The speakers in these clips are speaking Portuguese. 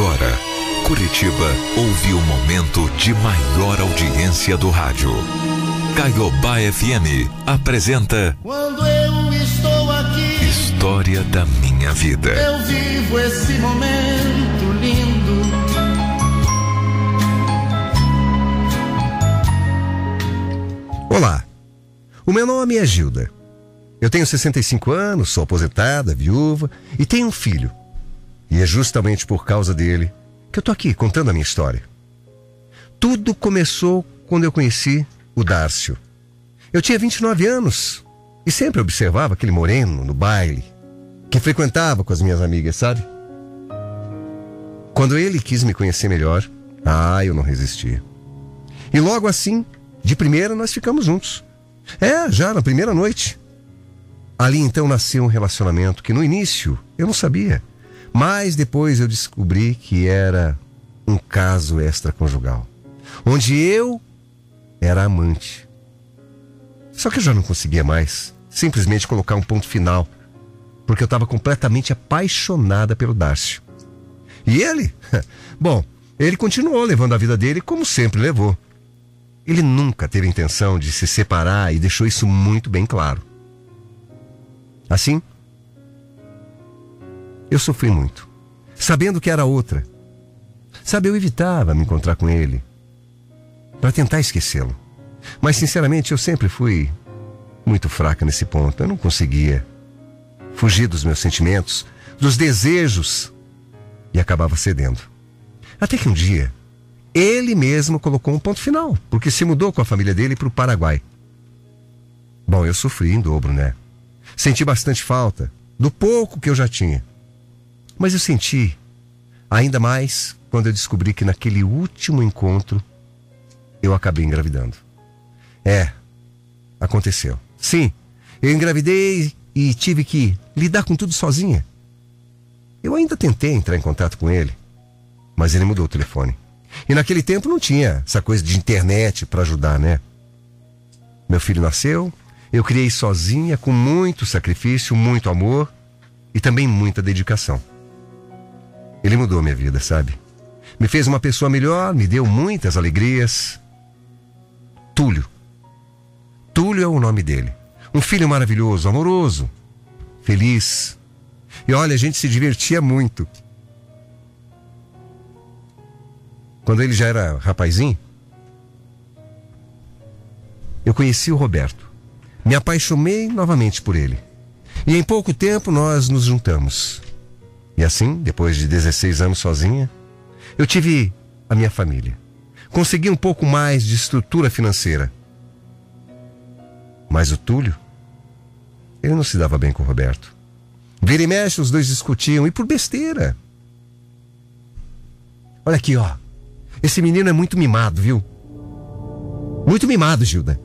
Agora, Curitiba ouve o momento de maior audiência do rádio. Caiobá FM apresenta Quando eu estou aqui, História da Minha Vida. eu vivo esse momento lindo. Olá, o meu nome é Gilda. Eu tenho 65 anos, sou aposentada, viúva e tenho um filho. E é justamente por causa dele que eu tô aqui contando a minha história. Tudo começou quando eu conheci o Dárcio. Eu tinha 29 anos e sempre observava aquele moreno no baile, que frequentava com as minhas amigas, sabe? Quando ele quis me conhecer melhor, ah, eu não resisti. E logo assim, de primeira, nós ficamos juntos. É, já na primeira noite. Ali então nasceu um relacionamento que no início eu não sabia, mas depois eu descobri que era um caso extraconjugal, onde eu era amante. Só que eu já não conseguia mais simplesmente colocar um ponto final, porque eu estava completamente apaixonada pelo Dárcio. E ele? Bom, ele continuou levando a vida dele como sempre levou. Ele nunca teve intenção de se separar e deixou isso muito bem claro. Assim, eu sofri muito, sabendo que era outra. Sabe, eu evitava me encontrar com ele para tentar esquecê-lo. Mas, sinceramente, eu sempre fui muito fraca nesse ponto. Eu não conseguia fugir dos meus sentimentos, dos desejos e acabava cedendo. Até que um dia, ele mesmo colocou um ponto final, porque se mudou com a família dele para o Paraguai. Bom, eu sofri em dobro, né? Senti bastante falta do pouco que eu já tinha. Mas eu senti ainda mais quando eu descobri que naquele último encontro eu acabei engravidando. É, aconteceu. Sim, eu engravidei e tive que lidar com tudo sozinha. Eu ainda tentei entrar em contato com ele, mas ele mudou o telefone. E naquele tempo não tinha essa coisa de internet para ajudar, né? Meu filho nasceu, eu criei sozinha, com muito sacrifício, muito amor e também muita dedicação. Ele mudou minha vida, sabe? Me fez uma pessoa melhor, me deu muitas alegrias. Túlio. Túlio é o nome dele. Um filho maravilhoso, amoroso, feliz. E olha, a gente se divertia muito. Quando ele já era rapazinho, eu conheci o Roberto. Me apaixonei novamente por ele. E em pouco tempo nós nos juntamos. E assim, depois de 16 anos sozinha, eu tive a minha família. Consegui um pouco mais de estrutura financeira. Mas o Túlio, ele não se dava bem com o Roberto. Vira e mexe, os dois discutiam, e por besteira. Olha aqui, ó. Esse menino é muito mimado, viu? Muito mimado, Gilda.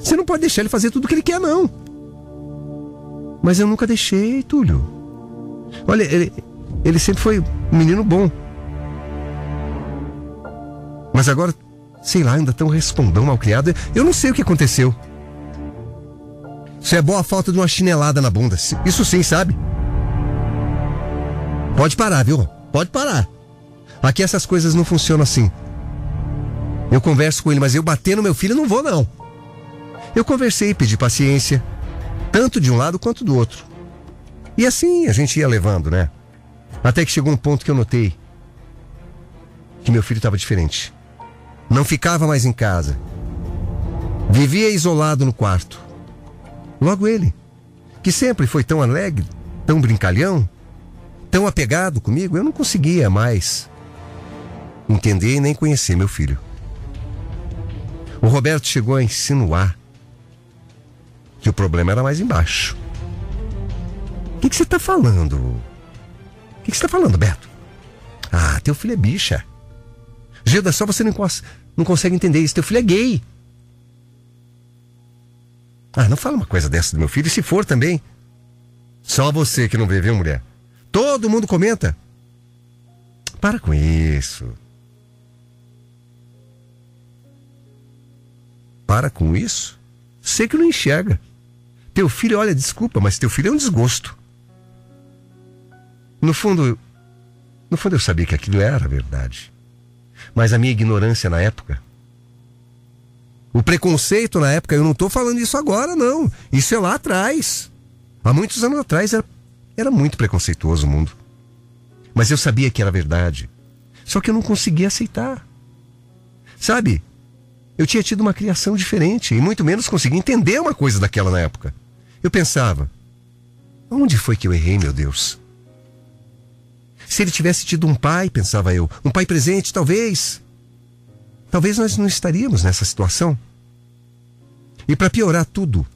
Você não pode deixar ele fazer tudo o que ele quer, não. Mas eu nunca deixei, Túlio. Olha, ele, ele sempre foi um menino bom. Mas agora, sei lá, ainda tão respondão mal criado. Eu não sei o que aconteceu. Isso é boa falta de uma chinelada na bunda. Isso sim, sabe? Pode parar, viu? Pode parar. Aqui essas coisas não funcionam assim. Eu converso com ele, mas eu bater no meu filho não vou, não. Eu conversei, pedi paciência, tanto de um lado quanto do outro. E assim a gente ia levando, né? Até que chegou um ponto que eu notei que meu filho estava diferente. Não ficava mais em casa. Vivia isolado no quarto. Logo ele, que sempre foi tão alegre, tão brincalhão, tão apegado comigo, eu não conseguia mais entender e nem conhecer meu filho. O Roberto chegou a insinuar que o problema era mais embaixo. O que, você está falando? O que, você está falando, Beto? Ah, teu filho é bicha. Gilda, só você não, não consegue entender isso. Teu filho é gay. Ah, não fala uma coisa dessa do meu filho. E se for também? Só você que não vê, viu, mulher? Todo mundo comenta. Para com isso. Para com isso? Você que não enxerga. Teu filho, olha, desculpa, mas teu filho é um desgosto. No fundo, No fundo eu sabia que aquilo era verdade. Mas a minha ignorância na época. O preconceito na época, eu não estou falando isso agora, não. Isso é lá atrás. Há muitos anos atrás era, era muito preconceituoso o mundo. Mas eu sabia que era verdade. Só que eu não conseguia aceitar. Sabe? Eu tinha tido uma criação diferente e muito menos conseguia entender uma coisa daquela na época. Eu pensava: onde foi que eu errei, meu Deus? Se ele tivesse tido um pai, pensava eu, um pai presente, talvez. Talvez nós não estaríamos nessa situação. E para piorar tudo,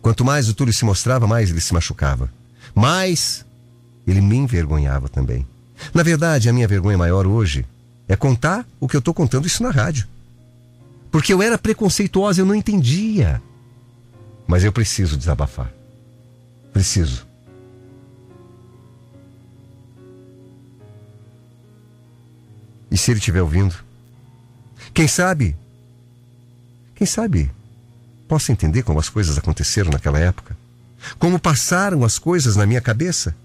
quanto mais o Túlio se mostrava, mais ele se machucava. Mais ele me envergonhava também. Na verdade, a minha vergonha maior hoje é contar o que eu estou contando isso na rádio. Porque eu era preconceituosa, eu não entendia. Mas eu preciso desabafar. Preciso. E se ele estiver ouvindo? Quem sabe? Quem sabe? Possa entender como as coisas aconteceram naquela época? Como passaram as coisas na minha cabeça?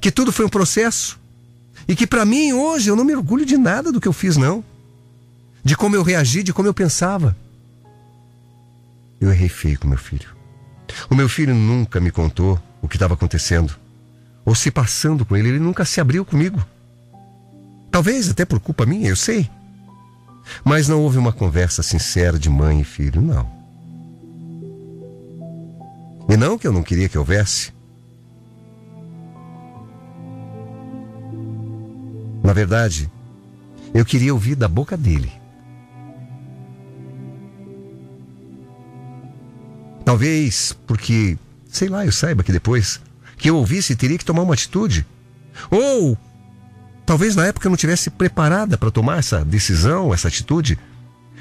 Que tudo foi um processo? E que para mim hoje eu não me orgulho de nada do que eu fiz, não. De como eu reagi, de como eu pensava. Eu errei feio com meu filho. O meu filho nunca me contou o que estava acontecendo. Ou se passando com ele, ele nunca se abriu comigo. Talvez até por culpa minha, eu sei. Mas não houve uma conversa sincera de mãe e filho, não. E não que eu não queria que houvesse. Na verdade, eu queria ouvir da boca dele. Talvez porque, sei lá, eu saiba que depois que eu ouvisse teria que tomar uma atitude. Ou talvez na época eu não tivesse preparada para tomar essa decisão, essa atitude.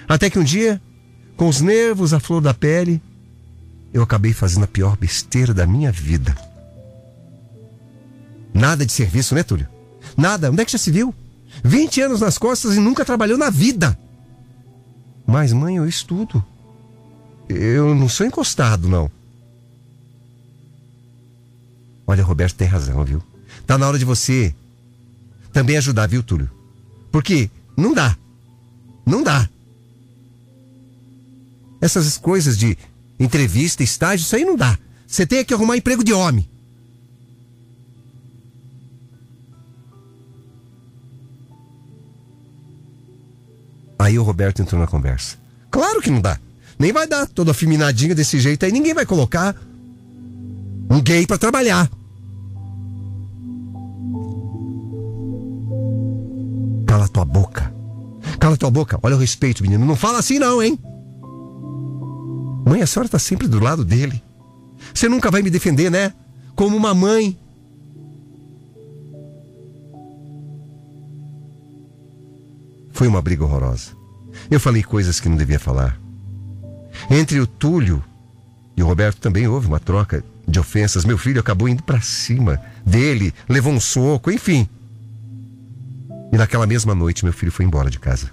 Até que um dia, com os nervos à flor da pele, eu acabei fazendo a pior besteira da minha vida. Nada de serviço, né, Túlio? Nada. Onde é que já se viu? 20 anos nas costas e nunca trabalhou na vida. Mas, mãe, eu estudo. Eu não sou encostado, não. Olha, Roberto tem razão, viu? Tá na hora de você também ajudar, viu, Túlio? Porque não dá. Não dá. Essas coisas de entrevista, estágio, isso aí não dá. Você tem que arrumar emprego de homem. Aí o Roberto entrou na conversa. Claro que não dá. Nem vai dar toda afeminadinha desse jeito aí. Ninguém vai colocar um gay para trabalhar. Cala tua boca. Cala tua boca. Olha o respeito, menino. Não fala assim não, hein? Mãe, a senhora tá sempre do lado dele. Você nunca vai me defender, né? Como uma mãe. Foi uma briga horrorosa. Eu falei coisas que não devia falar. Entre o Túlio e o Roberto também houve uma troca de ofensas. Meu filho acabou indo para cima dele, levou um soco, enfim. E naquela mesma noite, meu filho foi embora de casa.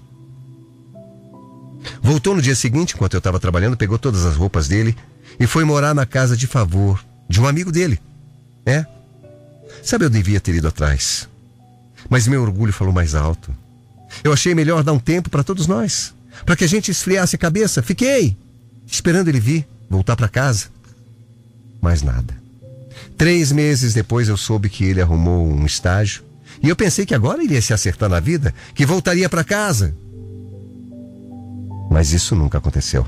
Voltou no dia seguinte, enquanto eu estava trabalhando, pegou todas as roupas dele e foi morar na casa de favor de um amigo dele. É. Sabe, eu devia ter ido atrás. Mas meu orgulho falou mais alto. Eu achei melhor dar um tempo para todos nós, para que a gente esfriasse a cabeça. Fiquei esperando ele vir, voltar para casa. Mais nada. Três meses depois eu soube que ele arrumou um estágio e eu pensei que agora iria se acertar na vida, que voltaria para casa. Mas isso nunca aconteceu.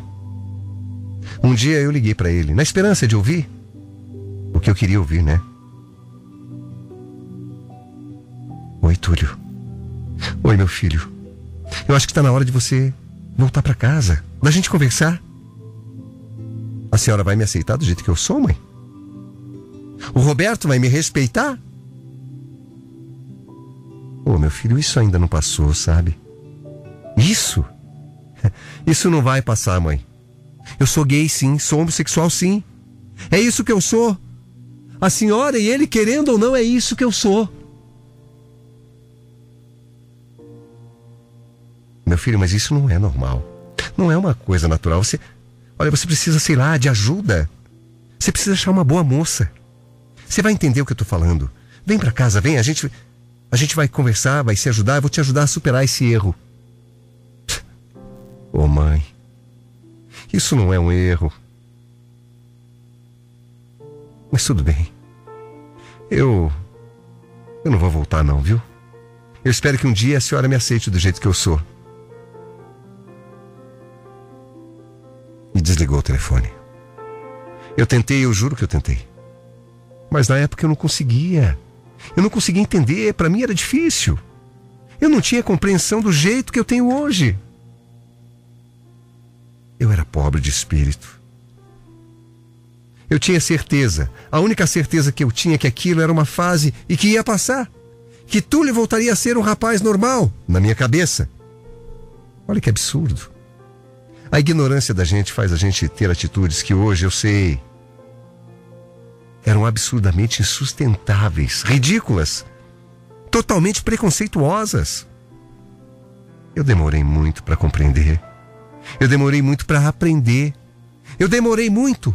Um dia eu liguei para ele, na esperança de ouvir o que eu queria ouvir, né? Oi, Túlio. Oi, meu filho. Eu acho que está na hora de você voltar para casa, da gente conversar. A senhora vai me aceitar do jeito que eu sou, mãe? O Roberto vai me respeitar? Meu filho, isso ainda não passou, sabe? Isso? Isso não vai passar, mãe. Eu sou gay, sim. Sou homossexual, sim. É isso que eu sou. A senhora e ele, querendo ou não, é isso que eu sou. Meu filho, mas isso não é normal. Não é uma coisa natural. Você, olha, você precisa, sei lá, de ajuda. Você precisa achar uma boa moça. Você vai entender o que eu tô falando. Vem para casa, vem, a gente A gente vai conversar, vai se ajudar, eu vou te ajudar a superar esse erro. Ô oh, mãe, isso não é um erro. Mas tudo bem. Eu. Eu não vou voltar, não, viu? Eu espero que um dia a senhora me aceite do jeito que eu sou. E desligou o telefone. Eu tentei, eu juro que eu tentei. Mas na época eu não conseguia. Eu não conseguia entender, para mim era difícil. Eu não tinha compreensão do jeito que eu tenho hoje. Eu era pobre de espírito. Eu tinha certeza, a única certeza que eu tinha é que aquilo era uma fase e que ia passar. Que Túlio voltaria a ser um rapaz normal, na minha cabeça. Olha que absurdo. A ignorância da gente faz a gente ter atitudes que hoje eu sei eram absurdamente insustentáveis, ridículas, totalmente preconceituosas. Eu demorei muito para compreender. Eu demorei muito para aprender. Eu demorei muito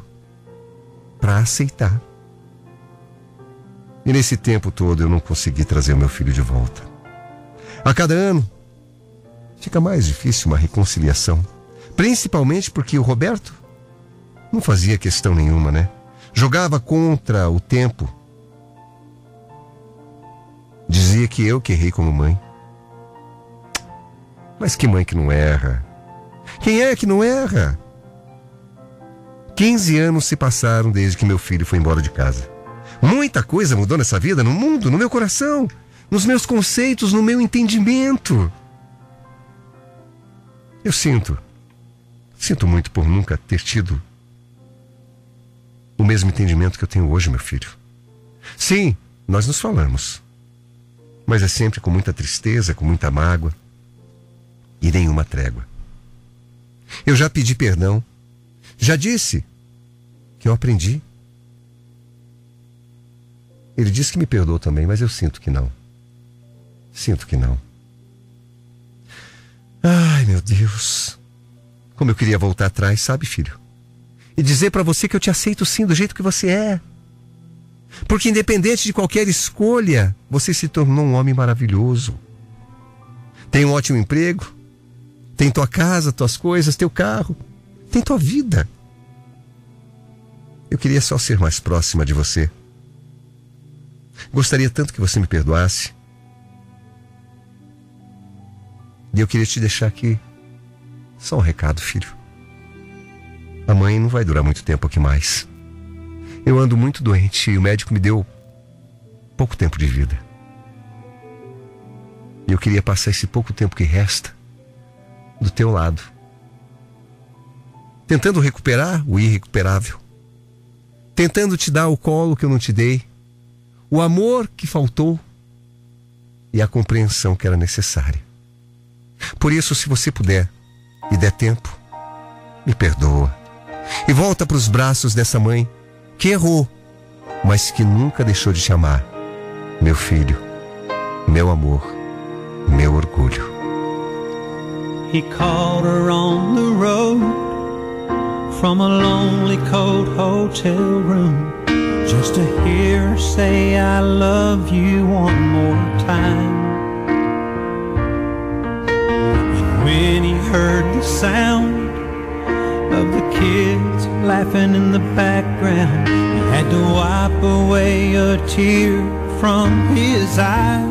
para aceitar. E nesse tempo todo eu não consegui trazer meu filho de volta. A cada ano fica mais difícil uma reconciliação, principalmente porque o Roberto não fazia questão nenhuma, né? Jogava contra o tempo. Dizia que eu que errei como mãe. Mas que mãe que não erra? Quem é que não erra? 15 anos se passaram desde que meu filho foi embora de casa. Muita coisa mudou nessa vida, no mundo, no meu coração, nos meus conceitos, no meu entendimento. Eu sinto, sinto muito por nunca ter tido mesmo entendimento que eu tenho hoje, meu filho. Sim, nós nos falamos, mas é sempre com muita tristeza, com muita mágoa e nenhuma trégua. Eu já pedi perdão. Já disse que eu aprendi. Ele disse que me perdoou também, mas eu sinto que não. Sinto que não. Ai, meu Deus. Como eu queria voltar atrás, sabe, filho? E dizer para você que eu te aceito sim do jeito que você é. Porque independente de qualquer escolha, você se tornou um homem maravilhoso. Tem um ótimo emprego, tem tua casa, tuas coisas, teu carro. Tem tua vida. Eu queria só ser mais próxima de você. Gostaria tanto que você me perdoasse. E eu queria te deixar aqui só um recado, filho. A mãe não vai durar muito tempo aqui mais. Eu ando muito doente e o médico me deu pouco tempo de vida. E eu queria passar esse pouco tempo que resta do teu lado. Tentando recuperar o irrecuperável. Tentando te dar o colo que eu não te dei. O amor que faltou. E a compreensão que era necessária. Por isso, se você puder e der tempo, me perdoa. E volta para os braços dessa mãe que errou, mas que nunca deixou de te amar. Meu filho, meu amor, meu orgulho. He called her on the road from a lonely cold hotel room just to hear her say, I love you one more time. And when he heard the sound of the kids laughing in the background, he had to wipe away a tear from his eye.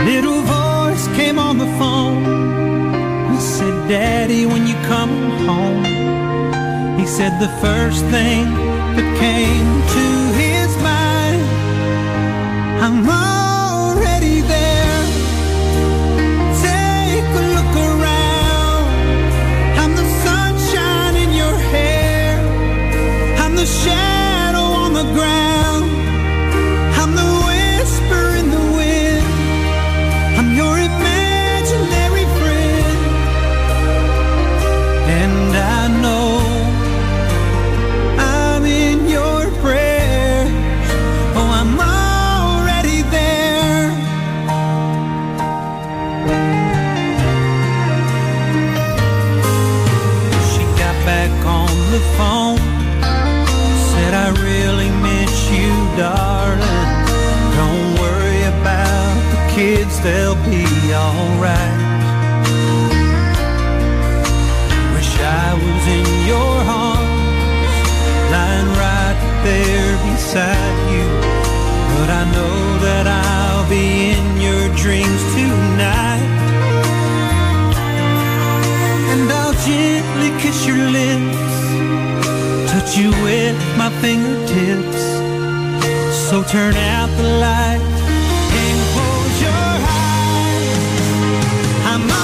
A little voice came on the phone. He said, Daddy, when you come home, he said the first thing that came to his mind, I'm beside you. But I know that I'll be in your dreams tonight. And I'll gently kiss your lips, touch you with my fingertips. So turn out the light and close your eyes. I'm